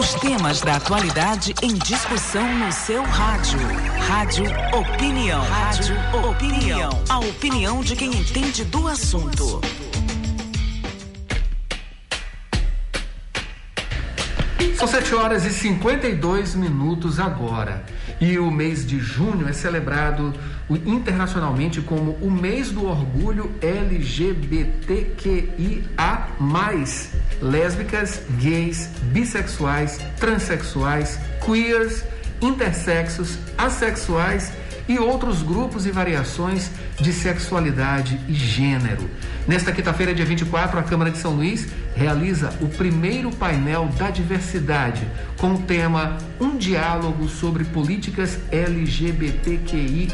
Os temas da atualidade em discussão no seu rádio. Rádio Opinião. Rádio Opinião. A opinião de quem entende do assunto. São 7 horas e 52 minutos agora. E o mês de junho é celebrado internacionalmente como o mês do orgulho LGBTQIA. Lésbicas, gays, bissexuais, transexuais, queers, intersexos, assexuais e outros grupos e variações de sexualidade e gênero. Nesta quinta-feira, dia 24, a Câmara de São Luís realiza o primeiro painel da diversidade com o tema Um diálogo sobre políticas LGBTQIA.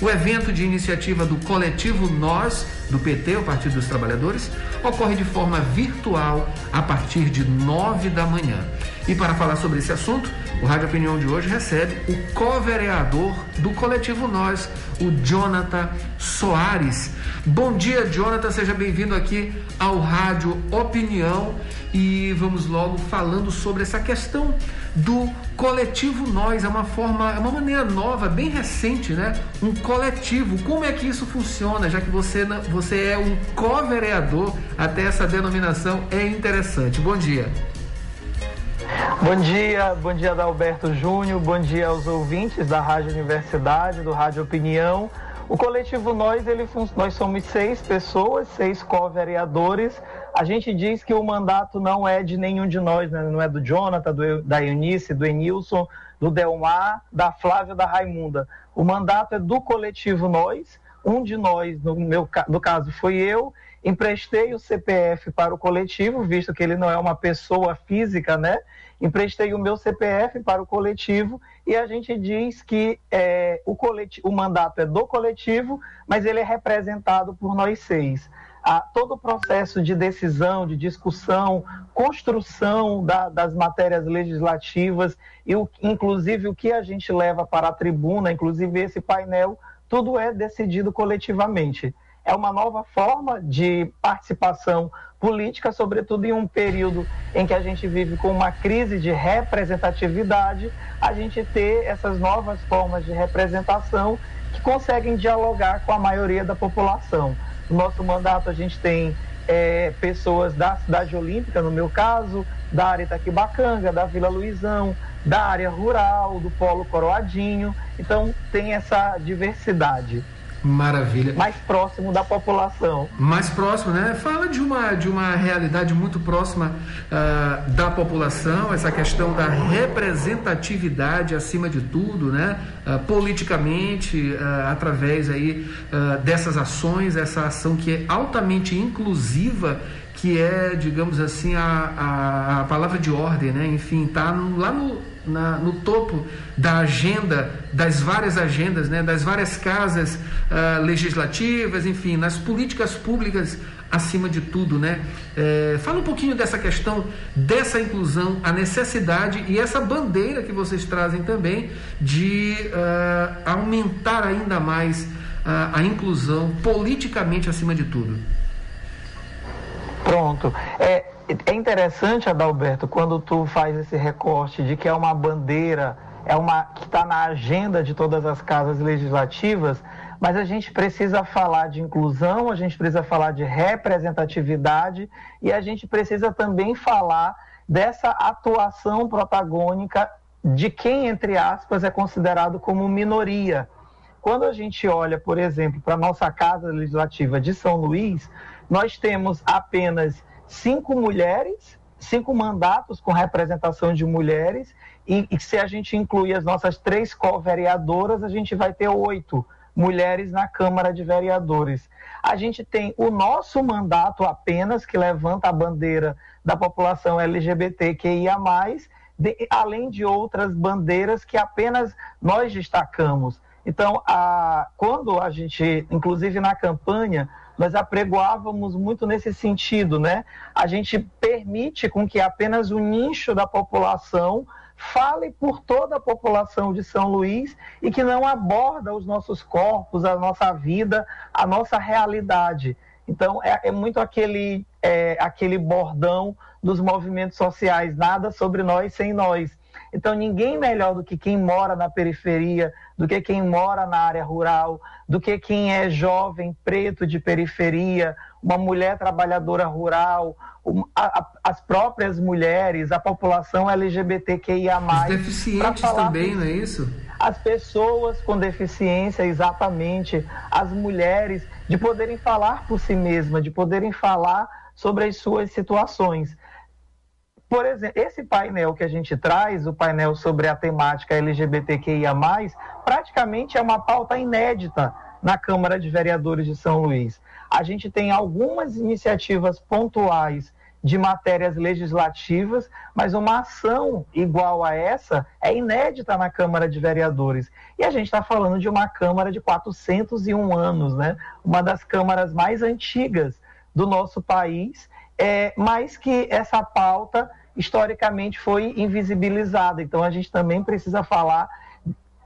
O evento de iniciativa do coletivo Nós, do PT, o Partido dos Trabalhadores, ocorre de forma virtual a partir de nove da manhã. E para falar sobre esse assunto, o Rádio Opinião de hoje recebe o co-vereador do coletivo Nós, o Jonathan Soares. Bom dia, Jonathan, seja bem-vindo aqui ao Rádio Opinião e vamos logo falando sobre essa questão do coletivo Nós. É uma forma, é uma maneira nova, bem recente, né? Um coletivo. Como é que isso funciona? Já que você, você é um co-vereador, até essa denominação é interessante. Bom dia. Bom dia, bom dia Adalberto Júnior, bom dia aos ouvintes da Rádio Universidade, do Rádio Opinião. O coletivo Nós, ele, nós somos seis pessoas, seis co-vereadores. A gente diz que o mandato não é de nenhum de nós, né? não é do Jonathan, do, da Eunice, do Enilson, do Delmar, da Flávia, da Raimunda. O mandato é do coletivo Nós. Um de nós, no meu no caso, foi eu, emprestei o CPF para o coletivo, visto que ele não é uma pessoa física, né? emprestei o meu CPF para o coletivo e a gente diz que é, o, coletivo, o mandato é do coletivo, mas ele é representado por nós seis. A, todo o processo de decisão, de discussão, construção da, das matérias legislativas e, o, inclusive, o que a gente leva para a tribuna, inclusive esse painel, tudo é decidido coletivamente. É uma nova forma de participação política, sobretudo em um período em que a gente vive com uma crise de representatividade, a gente ter essas novas formas de representação que conseguem dialogar com a maioria da população. No nosso mandato, a gente tem é, pessoas da cidade olímpica, no meu caso, da área Itaquibacanga, da Vila Luizão, da área rural, do Polo Coroadinho. Então, tem essa diversidade. Maravilha. Mais próximo da população. Mais próximo, né? Fala de uma, de uma realidade muito próxima uh, da população, essa questão da representatividade acima de tudo, né? Uh, politicamente, uh, através aí dessas ações, essa ação que é altamente inclusiva que é, digamos assim, a, a, a palavra de ordem, né? Enfim, está lá no, na, no topo da agenda, das várias agendas, né? Das várias casas uh, legislativas, enfim, nas políticas públicas acima de tudo, né? É, fala um pouquinho dessa questão, dessa inclusão, a necessidade e essa bandeira que vocês trazem também de uh, aumentar ainda mais uh, a inclusão politicamente acima de tudo. Pronto. É, é interessante, Adalberto, quando tu faz esse recorte de que é uma bandeira, é uma que está na agenda de todas as casas legislativas, mas a gente precisa falar de inclusão, a gente precisa falar de representatividade e a gente precisa também falar dessa atuação protagônica de quem, entre aspas, é considerado como minoria. Quando a gente olha, por exemplo, para a nossa Casa Legislativa de São Luís, nós temos apenas cinco mulheres, cinco mandatos com representação de mulheres, e, e se a gente incluir as nossas três co-vereadoras, a gente vai ter oito mulheres na Câmara de Vereadores. A gente tem o nosso mandato apenas, que levanta a bandeira da população LGBTQIA, de, além de outras bandeiras que apenas nós destacamos. Então, a, quando a gente, inclusive na campanha, nós apregoávamos muito nesse sentido, né? A gente permite com que apenas um nicho da população fale por toda a população de São Luís e que não aborda os nossos corpos, a nossa vida, a nossa realidade. Então, é, é muito aquele é, aquele bordão dos movimentos sociais, nada sobre nós sem nós. Então, ninguém melhor do que quem mora na periferia, do que quem mora na área rural, do que quem é jovem, preto de periferia, uma mulher trabalhadora rural, as próprias mulheres, a população LGBTQIA. Os deficientes também, não é isso? As pessoas com deficiência, exatamente, as mulheres, de poderem falar por si mesmas, de poderem falar sobre as suas situações. Por exemplo, esse painel que a gente traz, o painel sobre a temática LGBTQIA, praticamente é uma pauta inédita na Câmara de Vereadores de São Luís. A gente tem algumas iniciativas pontuais de matérias legislativas, mas uma ação igual a essa é inédita na Câmara de Vereadores. E a gente está falando de uma Câmara de 401 anos, né? uma das câmaras mais antigas do nosso país é, mas que essa pauta historicamente foi invisibilizada. Então a gente também precisa falar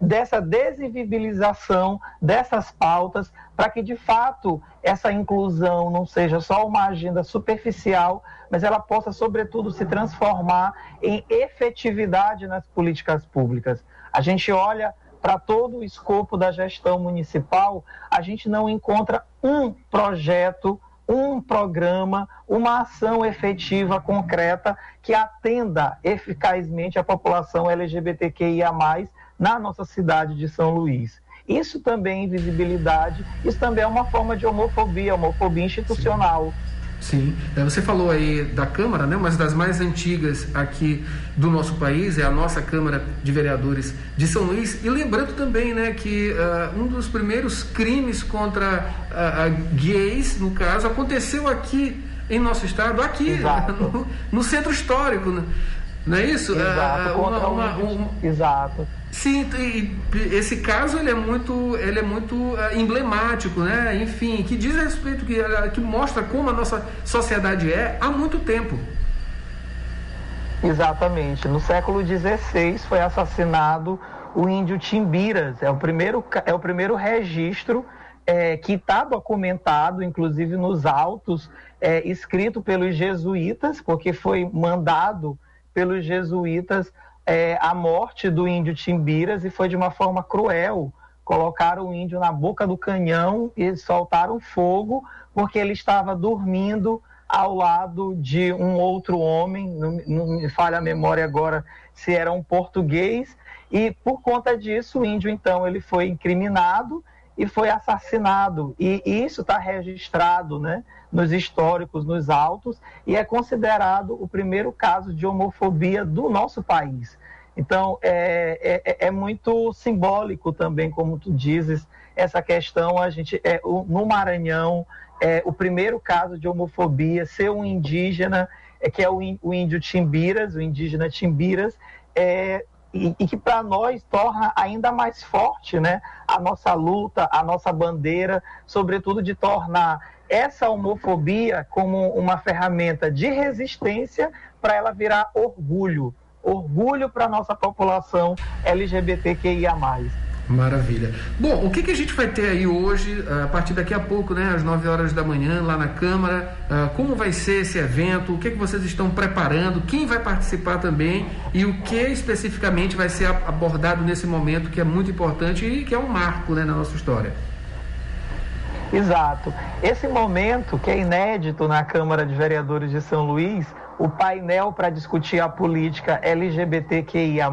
dessa desinvibilização dessas pautas para que de fato essa inclusão não seja só uma agenda superficial, mas ela possa sobretudo se transformar em efetividade nas políticas públicas. A gente olha para todo o escopo da gestão municipal, a gente não encontra um projeto um programa, uma ação efetiva, concreta, que atenda eficazmente a população LGBTQIA, na nossa cidade de São Luís. Isso também é invisibilidade, isso também é uma forma de homofobia, homofobia institucional. Sim. Sim, é, você falou aí da Câmara, né? Mas das mais antigas aqui do nosso país é a nossa Câmara de Vereadores de São Luís. E lembrando também, né, que uh, um dos primeiros crimes contra uh, gays, no caso, aconteceu aqui em nosso estado, aqui no, no, centro histórico, né? Não é isso? Exato, uh, uma, uma, uma... Exato. Sim, esse caso ele é muito, ele é muito uh, emblemático, né? Enfim, que diz a respeito que, uh, que mostra como a nossa sociedade é há muito tempo. Exatamente. No século XVI foi assassinado o índio Timbiras. É o primeiro, é o primeiro registro é, que está documentado, inclusive nos autos, é, escrito pelos jesuítas, porque foi mandado pelos jesuítas é, a morte do índio Timbiras e foi de uma forma cruel. Colocaram o índio na boca do canhão e soltaram fogo porque ele estava dormindo ao lado de um outro homem, não, não me falha a memória agora se era um português, e por conta disso o índio então ele foi incriminado e foi assassinado. E isso está registrado né, nos históricos, nos autos, e é considerado o primeiro caso de homofobia do nosso país. Então, é, é, é muito simbólico também, como tu dizes, essa questão. A gente, é, no Maranhão, é o primeiro caso de homofobia, ser um indígena, é, que é o índio Timbiras, o indígena Timbiras, é, e, e que para nós torna ainda mais forte né, a nossa luta, a nossa bandeira, sobretudo de tornar essa homofobia como uma ferramenta de resistência para ela virar orgulho, orgulho para a nossa população LGBTQIA. Maravilha. Bom, o que, que a gente vai ter aí hoje, a partir daqui a pouco, né, às 9 horas da manhã, lá na Câmara? Uh, como vai ser esse evento? O que, que vocês estão preparando? Quem vai participar também? E o que especificamente vai ser abordado nesse momento que é muito importante e que é um marco né, na nossa história? Exato. Esse momento, que é inédito na Câmara de Vereadores de São Luís, o painel para discutir a política LGBTQIA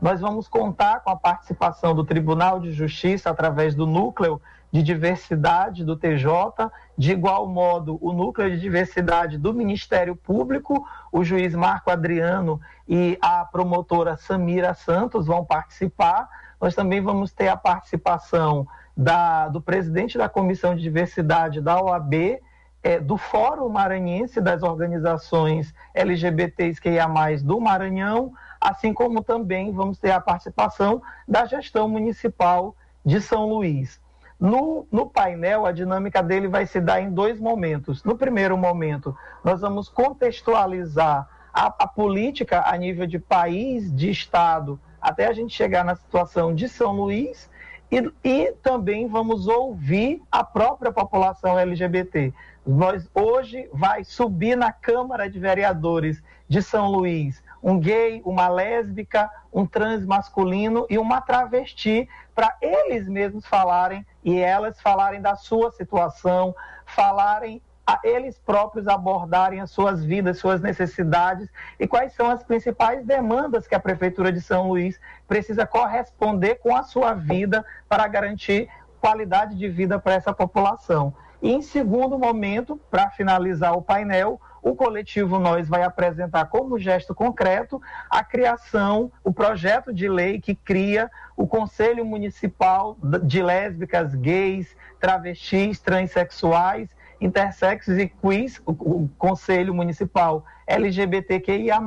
nós vamos contar com a participação do Tribunal de Justiça através do núcleo de diversidade do TJ, de igual modo o núcleo de diversidade do Ministério Público, o juiz Marco Adriano e a promotora Samira Santos vão participar. Nós também vamos ter a participação da, do presidente da Comissão de Diversidade da OAB, é, do Fórum Maranhense das organizações LGBTs que mais do Maranhão, assim como também vamos ter a participação da gestão municipal de São Luís. No, no, painel, a dinâmica dele vai se dar em dois momentos. No primeiro momento, nós vamos contextualizar a, a política a nível de país, de Estado, até a gente chegar na situação de São Luís. E, e também vamos ouvir a própria população LGBT nós hoje vai subir na Câmara de Vereadores de São Luís um gay, uma lésbica, um trans masculino e uma travesti, para eles mesmos falarem e elas falarem da sua situação, falarem a eles próprios abordarem as suas vidas, suas necessidades e quais são as principais demandas que a Prefeitura de São Luís precisa corresponder com a sua vida para garantir qualidade de vida para essa população. E em segundo momento, para finalizar o painel, o coletivo Nós vai apresentar como gesto concreto a criação, o projeto de lei que cria o Conselho Municipal de Lésbicas, Gays, Travestis, Transsexuais, Intersexos e Queers, o Conselho Municipal LGBTQIA+,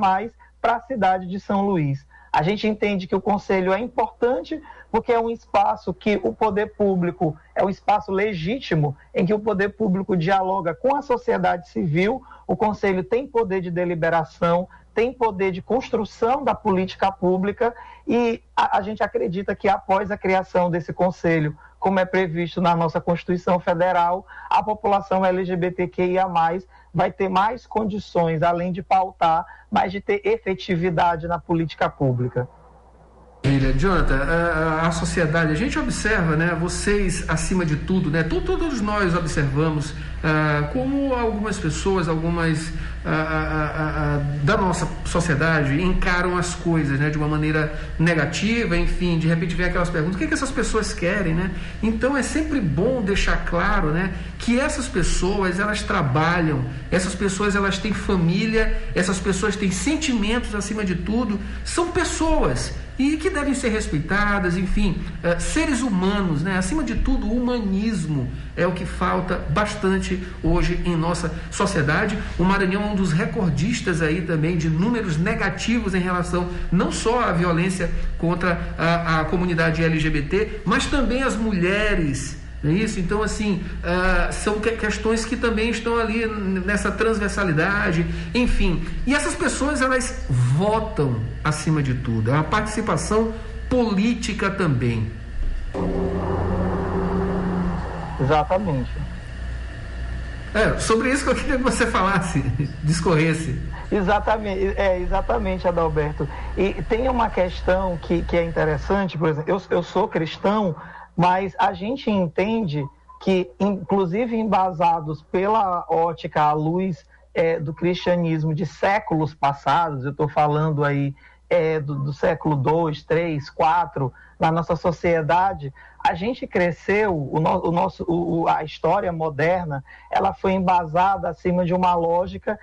para a cidade de São Luís. A gente entende que o conselho é importante porque é um espaço que o poder público é um espaço legítimo em que o poder público dialoga com a sociedade civil. O conselho tem poder de deliberação, tem poder de construção da política pública e a, a gente acredita que após a criação desse conselho, como é previsto na nossa Constituição Federal, a população LGBTQIA+ vai ter mais condições, além de pautar, mas de ter efetividade na política pública. Maravilha. Jonathan, a, a, sociedade, a gente observa, né, vocês acima de tudo, né, todos nós observamos uh, como algumas pessoas, algumas uh, uh, da nossa sociedade encaram as coisas né, de uma maneira negativa, enfim, de repente vem aquelas perguntas, o que, é que essas pessoas querem, né? Então é sempre bom deixar claro, né, que essas pessoas, elas trabalham, essas pessoas, elas têm família, essas pessoas têm sentimentos acima de tudo, são pessoas e que devem ser respeitadas, enfim, seres humanos, né? acima de tudo, o humanismo é o que falta bastante hoje em nossa sociedade. O Maranhão é um dos recordistas aí também de números negativos em relação não só à violência contra a, a comunidade LGBT, mas também as mulheres não é isso? Então, assim, uh, são questões que também estão ali nessa transversalidade, enfim. E essas pessoas, elas votam acima de tudo. É uma participação política também. Exatamente. É, sobre isso que eu queria que você falasse, discorresse. Exatamente, é, exatamente, Adalberto. E tem uma questão que, que é interessante, por exemplo, eu, eu sou cristão, mas a gente entende que, inclusive embasados pela ótica à luz é, do cristianismo de séculos passados, eu estou falando aí é, do, do, século 2, 3, 4, na nossa sociedade, a gente cresceu, o, no, o nosso, o, a história moderna, ela foi embasada acima de uma lógica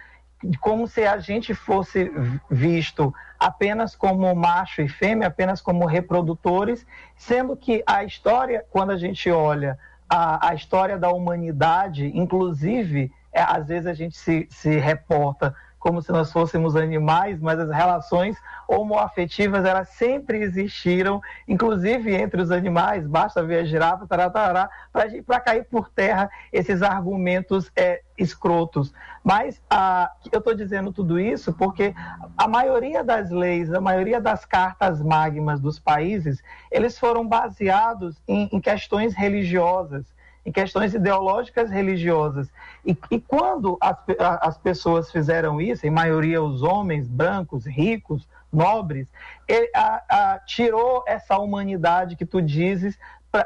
como se a gente fosse visto apenas como macho e fêmea, apenas como reprodutores, sendo que a história, quando a gente olha a, a história da humanidade, inclusive, é, às vezes a gente se, se reporta como se nós fôssemos animais, mas as relações homoafetivas elas sempre existiram, inclusive entre os animais, basta ver a girafa, para cair por terra esses argumentos é, escrotos. Mas a, eu estou dizendo tudo isso porque a maioria das leis, a maioria das cartas magmas dos países, eles foram baseados em, em questões religiosas em questões ideológicas religiosas. E, e quando as, as pessoas fizeram isso, em maioria os homens brancos, ricos, nobres, ele, a, a, tirou essa humanidade que tu dizes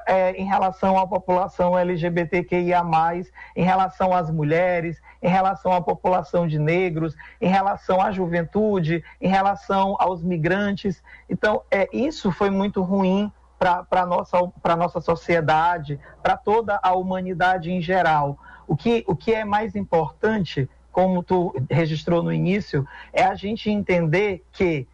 é, em relação à população LGBTQIA, em relação às mulheres, em relação à população de negros, em relação à juventude, em relação aos migrantes. Então, é, isso foi muito ruim para a nossa, nossa sociedade, para toda a humanidade em geral. O que, o que é mais importante, como tu registrou no início, é a gente entender que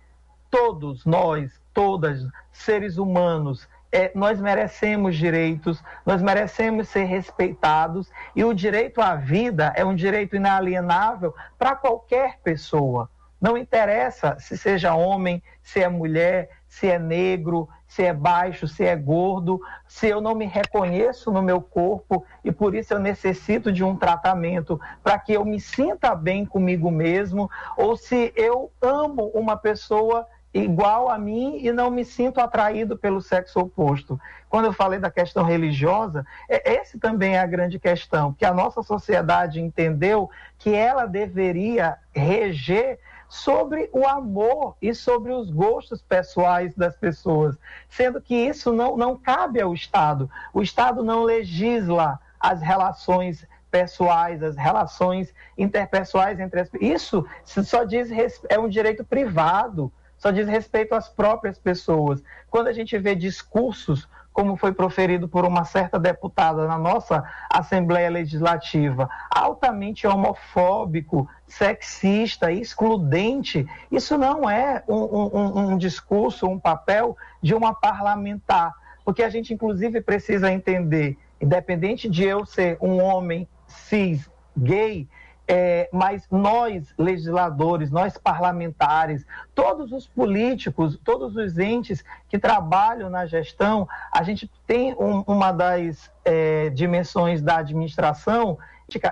todos nós, todas, seres humanos, é, nós merecemos direitos, nós merecemos ser respeitados e o direito à vida é um direito inalienável para qualquer pessoa. Não interessa se seja homem, se é mulher, se é negro, se é baixo, se é gordo, se eu não me reconheço no meu corpo e por isso eu necessito de um tratamento para que eu me sinta bem comigo mesmo, ou se eu amo uma pessoa igual a mim e não me sinto atraído pelo sexo oposto. Quando eu falei da questão religiosa, é, esse também é a grande questão, que a nossa sociedade entendeu que ela deveria reger sobre o amor e sobre os gostos pessoais das pessoas, sendo que isso não, não cabe ao Estado. O Estado não legisla as relações pessoais, as relações interpessoais entre as Isso só diz é um direito privado, só diz respeito às próprias pessoas. Quando a gente vê discursos como foi proferido por uma certa deputada na nossa Assembleia Legislativa, altamente homofóbico, sexista, excludente, isso não é um, um, um discurso, um papel de uma parlamentar. Porque a gente, inclusive, precisa entender, independente de eu ser um homem cis, gay, é, mas nós, legisladores, nós parlamentares, todos os políticos, todos os entes que trabalham na gestão, a gente tem um, uma das é, dimensões da administração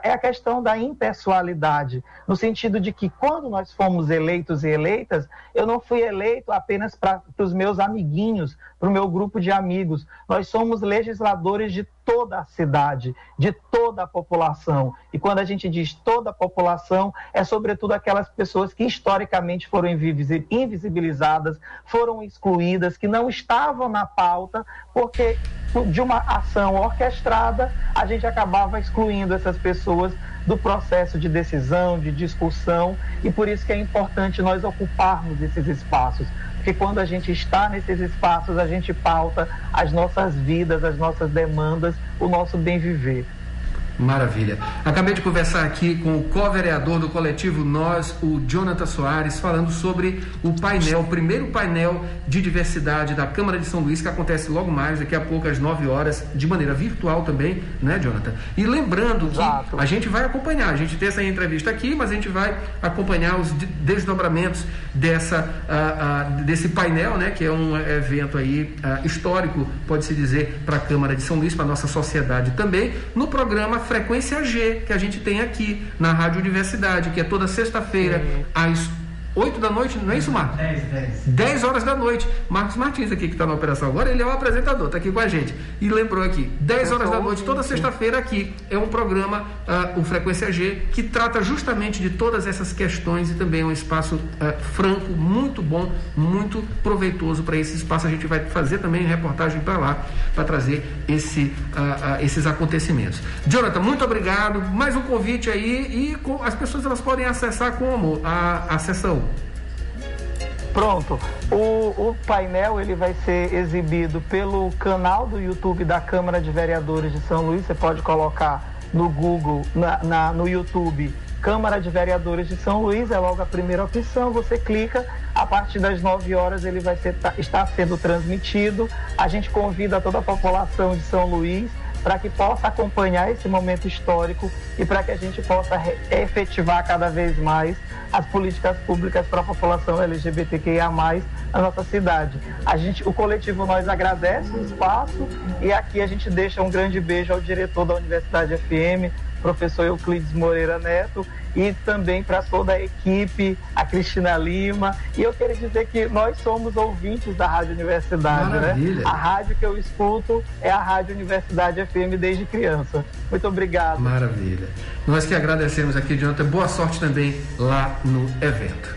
é a questão da impessoalidade, no sentido de que quando nós fomos eleitos e eleitas, eu não fui eleito apenas para os meus amiguinhos, para o meu grupo de amigos. Nós somos legisladores de toda a cidade, de toda a população. E quando a gente diz toda a população, é sobretudo aquelas pessoas que historicamente foram invisibilizadas, foram excluídas, que não estavam na pauta, porque de uma ação orquestrada, a gente acabava excluindo essas pessoas do processo de decisão, de discussão, e por isso que é importante nós ocuparmos esses espaços porque quando a gente está nesses espaços, a gente pauta as nossas vidas, as nossas demandas, o nosso bem viver. Maravilha. Acabei de conversar aqui com o co-vereador do coletivo Nós, o Jonathan Soares, falando sobre o painel, o primeiro painel de diversidade da Câmara de São Luís, que acontece logo mais, daqui a pouco, às 9 horas, de maneira virtual também, né, Jonathan? E lembrando que Exato. a gente vai acompanhar, a gente tem essa entrevista aqui, mas a gente vai acompanhar os desdobramentos dessa, uh, uh, desse painel, né, que é um evento aí uh, histórico, pode-se dizer, para a Câmara de São Luís, para a nossa sociedade também, no programa frequência G que a gente tem aqui na Rádio Universidade, que é toda sexta-feira, às 8 da noite, não é isso, Marcos? 10, 10. 10 horas da noite. Marcos Martins aqui que está na operação agora, ele é o apresentador, está aqui com a gente. E lembrou aqui, 10 horas da noite, toda sexta-feira aqui, é um programa, uh, o Frequência G, que trata justamente de todas essas questões e também é um espaço uh, franco, muito bom, muito proveitoso para esse espaço. A gente vai fazer também reportagem para lá, para trazer esse, uh, esses acontecimentos. Jonathan, muito obrigado. Mais um convite aí e com, as pessoas elas podem acessar como a, a sessão? Pronto. O, o, painel ele vai ser exibido pelo canal do YouTube da Câmara de Vereadores de São Luís. Você pode colocar no Google, na, na, no YouTube, Câmara de Vereadores de São Luís, é logo a primeira opção. Você clica, a partir das 9 horas ele vai ser, tá, estar sendo transmitido. A gente convida toda a população de São Luís para que possa acompanhar esse momento histórico e para que a gente possa efetivar cada vez mais as políticas públicas para a população LGBTQIA+, na nossa cidade. A gente, o coletivo Nós agradece o espaço e aqui a gente deixa um grande beijo ao diretor da Universidade FM, professor Euclides Moreira Neto, e também para toda a equipe, a Cristina Lima. E eu queria dizer que nós somos ouvintes da Rádio Universidade, né? Maravilha. né? A rádio que eu escuto é a Rádio Universidade FM desde criança. Muito obrigado. Maravilha. Nós que agradecemos aqui, Jonathan. Boa sorte também lá no evento.